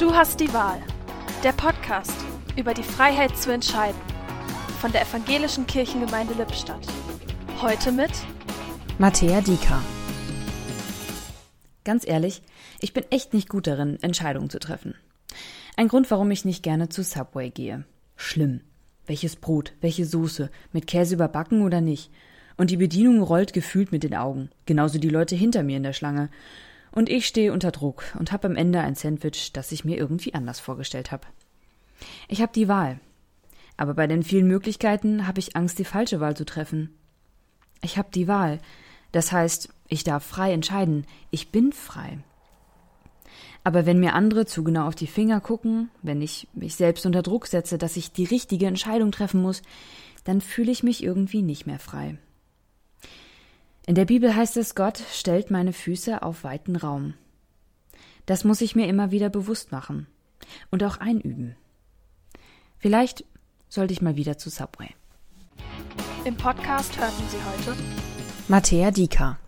Du hast die Wahl. Der Podcast über die Freiheit zu entscheiden. Von der Evangelischen Kirchengemeinde Lippstadt. Heute mit Mattea Dika. Ganz ehrlich, ich bin echt nicht gut darin, Entscheidungen zu treffen. Ein Grund, warum ich nicht gerne zu Subway gehe. Schlimm. Welches Brot, welche Soße, mit Käse überbacken oder nicht? Und die Bedienung rollt gefühlt mit den Augen, genauso die Leute hinter mir in der Schlange. Und ich stehe unter Druck und habe am Ende ein Sandwich, das ich mir irgendwie anders vorgestellt habe. Ich habe die Wahl. Aber bei den vielen Möglichkeiten habe ich Angst, die falsche Wahl zu treffen. Ich habe die Wahl. Das heißt, ich darf frei entscheiden. Ich bin frei. Aber wenn mir andere zu genau auf die Finger gucken, wenn ich mich selbst unter Druck setze, dass ich die richtige Entscheidung treffen muss, dann fühle ich mich irgendwie nicht mehr frei. In der Bibel heißt es, Gott stellt meine Füße auf weiten Raum. Das muss ich mir immer wieder bewusst machen und auch einüben. Vielleicht sollte ich mal wieder zu Subway. Im Podcast hörten Sie heute Mattea Dika